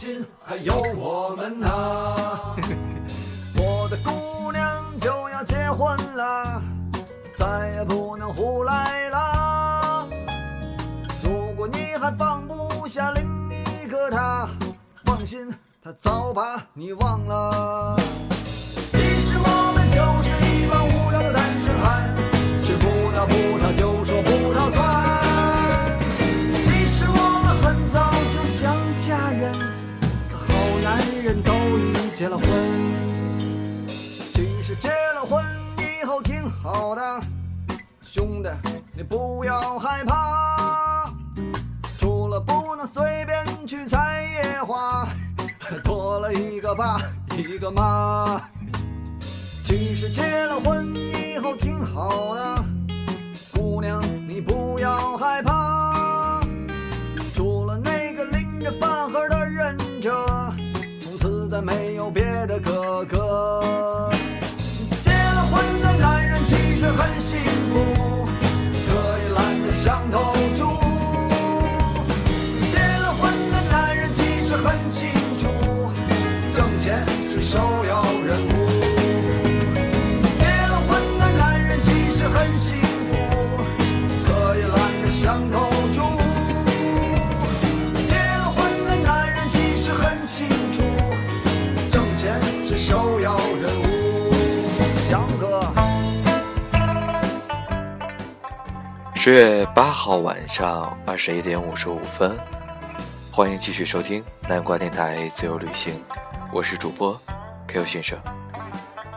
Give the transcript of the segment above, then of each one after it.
心，还有我们呐。我的姑娘就要结婚了，再也不能胡来了。如果你还放不下另一个他，放心，他早把你忘了。其实我们就是一帮无聊的单身汉，吃葡萄葡萄就说葡萄酸。结了婚。其实结了婚以后挺好的，兄弟你不要害怕，除了不能随便去采野花，多了一个爸一个妈。其实结了婚以后挺好的，姑娘你不要害怕，除了那个拎着饭盒的忍者，从此再没有十月八号晚上二十一点五十五分，欢迎继续收听南瓜电台自由旅行，我是主播 Q 先生。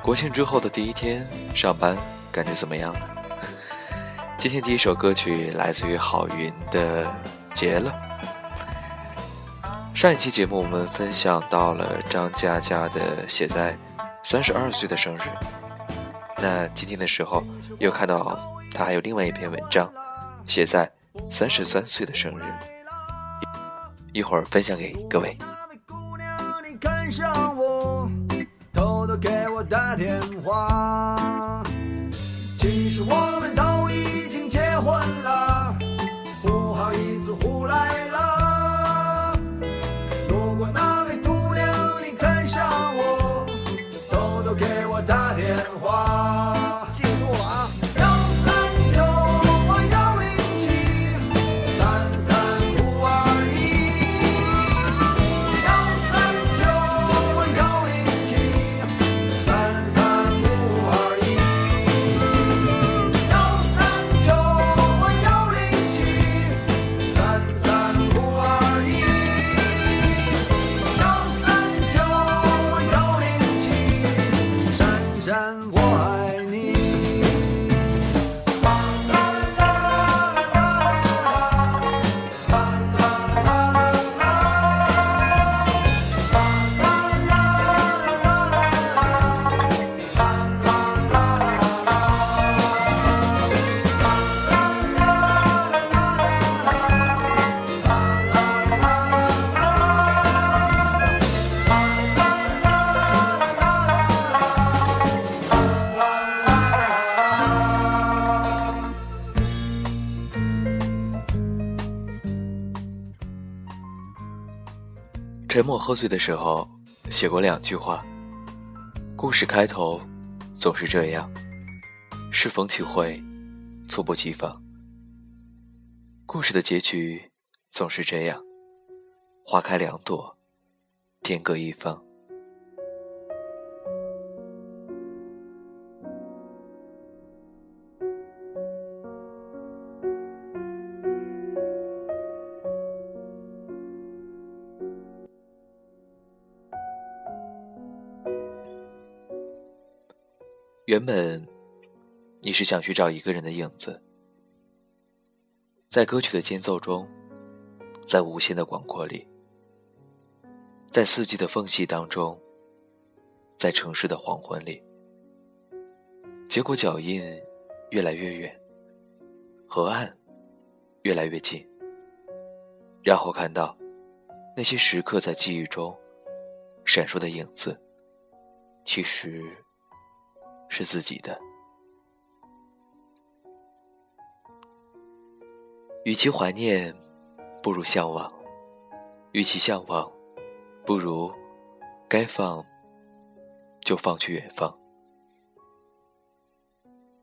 国庆之后的第一天上班，感觉怎么样呢？今天第一首歌曲来自于郝云的《结了》。上一期节目我们分享到了张嘉佳的写在三十二岁的生日，那今天的时候又看到他还有另外一篇文章，写在三十三岁的生日，一会儿分享给各位。那位姑娘，你看上我，偷偷给我打电话。其实我们都已经结婚了，沉默喝醉的时候，写过两句话。故事开头总是这样，适逢其会，猝不及防。故事的结局总是这样，花开两朵，天各一方。原本你是想去找一个人的影子，在歌曲的间奏中，在无限的广阔里，在四季的缝隙当中，在城市的黄昏里，结果脚印越来越远，河岸越来越近，然后看到那些时刻在记忆中闪烁的影子，其实。是自己的。与其怀念，不如向往；与其向往，不如该放就放去远方。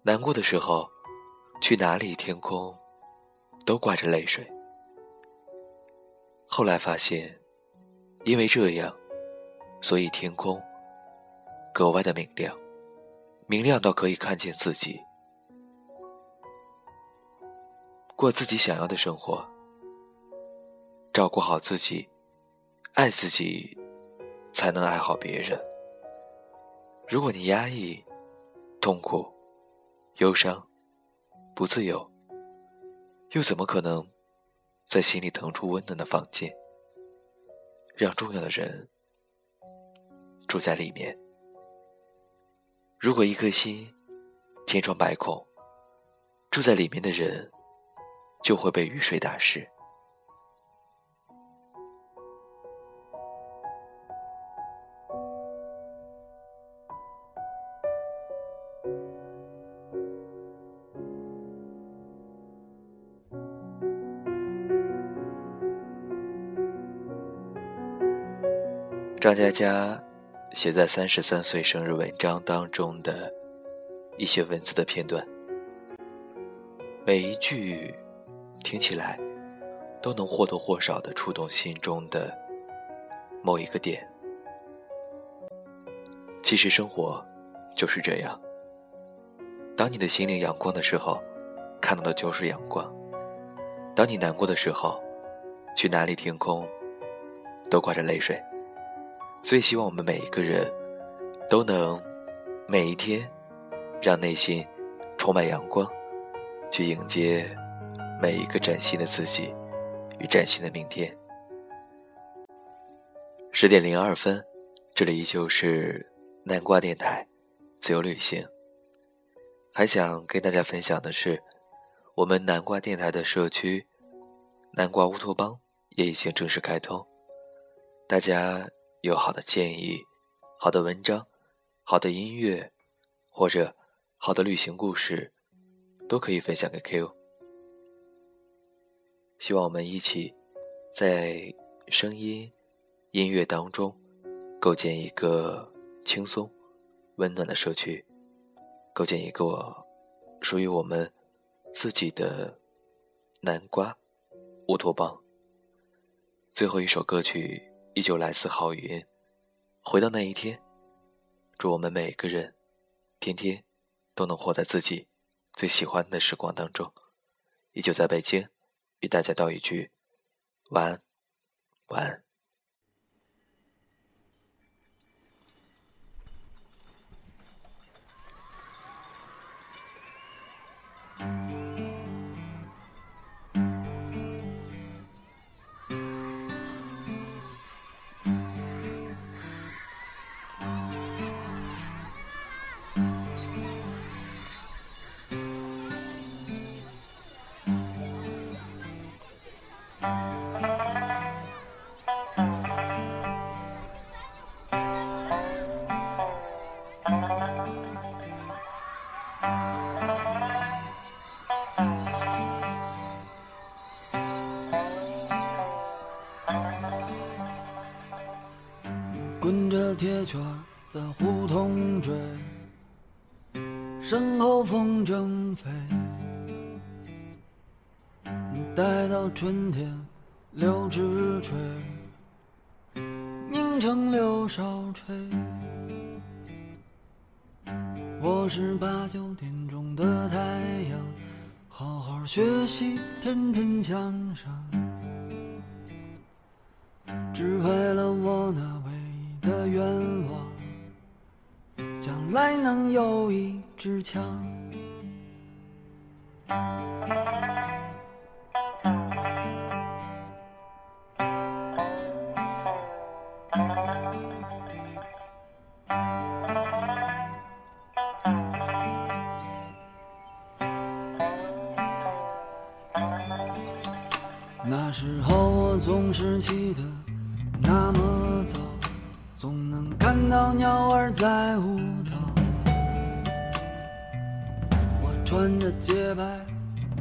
难过的时候，去哪里，天空都挂着泪水。后来发现，因为这样，所以天空格外的明亮，明亮到可以看见自己。过自己想要的生活，照顾好自己，爱自己，才能爱好别人。如果你压抑、痛苦、忧伤、不自由，又怎么可能在心里腾出温暖的房间，让重要的人住在里面？如果一颗心千疮百孔，住在里面的人。就会被雨水打湿。张嘉佳写在三十三岁生日文章当中的一些文字的片段，每一句。听起来，都能或多或少的触动心中的某一个点。其实生活就是这样，当你的心灵阳光的时候，看到的就是阳光；当你难过的时候，去哪里天空都挂着泪水。所以希望我们每一个人都能每一天让内心充满阳光，去迎接。每一个崭新的自己与崭新的明天。十点零二分，这里依旧是南瓜电台，自由旅行。还想跟大家分享的是，我们南瓜电台的社区“南瓜乌托邦”也已经正式开通。大家有好的建议、好的文章、好的音乐，或者好的旅行故事，都可以分享给 Q。希望我们一起，在声音、音乐当中，构建一个轻松、温暖的社区，构建一个属于我们自己的南瓜乌托邦。最后一首歌曲依旧来自郝云，《回到那一天》。祝我们每个人，天天都能活在自己最喜欢的时光当中。依旧在北京。与大家道一句晚安，晚安。铁圈在胡同追，身后风筝飞。待到春天柳枝垂，凝成柳梢吹。我是八九点钟的太阳，好好学习，天天向上，只为了我那的愿望，将来能有一支枪。那时候我总是记得那么，到鸟儿在舞蹈。我穿着洁白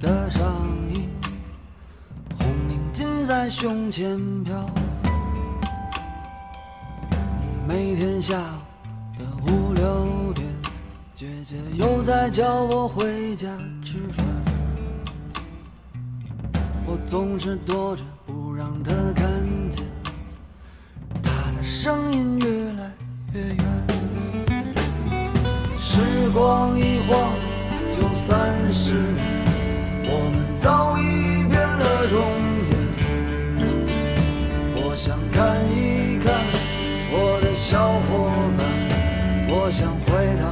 的上衣，红领巾。在胸前飘。每天下午的五六点，姐姐又在叫我回家吃饭。我总是躲着不让她看见，她的声音越来越远。时光一晃就三十年，我们早已变了容颜。我想看一看我的小伙伴，我想回到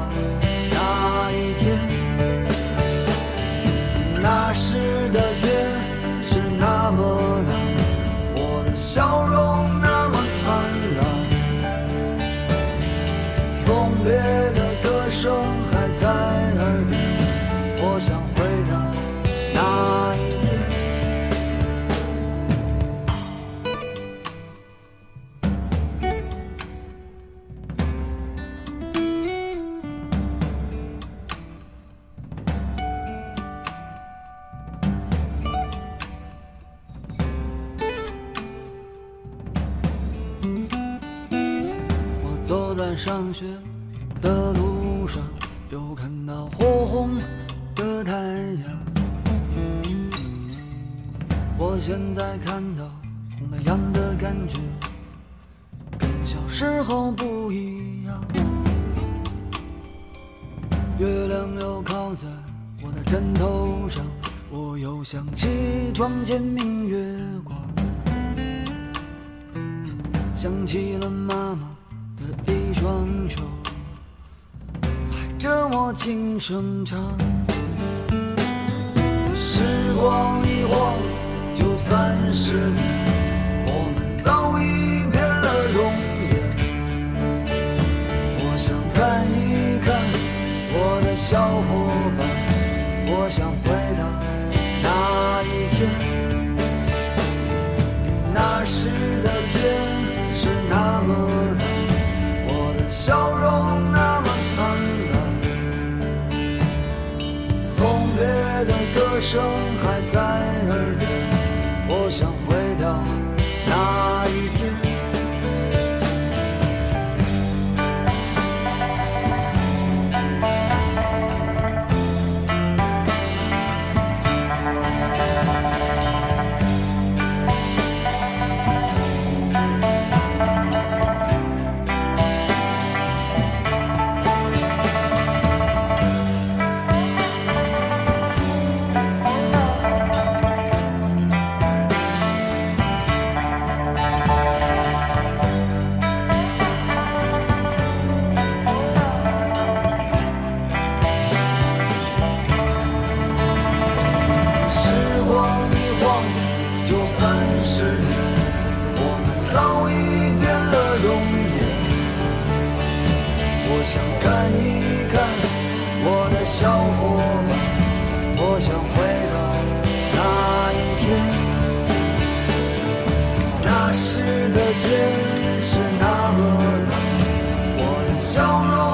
上学的路上，又看到火红的太阳。我现在看到红太阳的感觉，跟小时候不一样。月亮又靠在我的枕头上，我又想起床前明月光。想起了妈妈双手，拍着我轻声唱。时光一晃就三十年，我的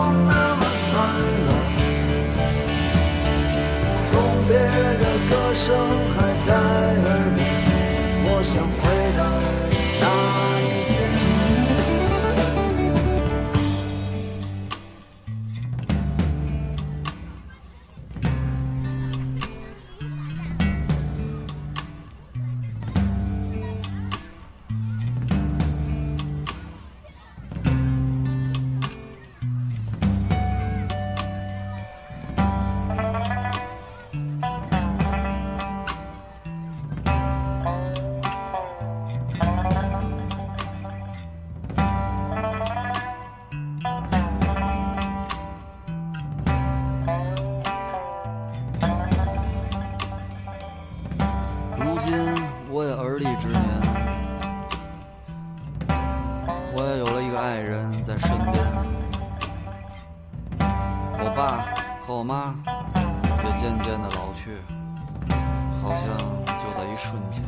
今我也而立之年，我也有了一个爱人在身边，我爸和我妈也渐渐的老去，好像就在一瞬间。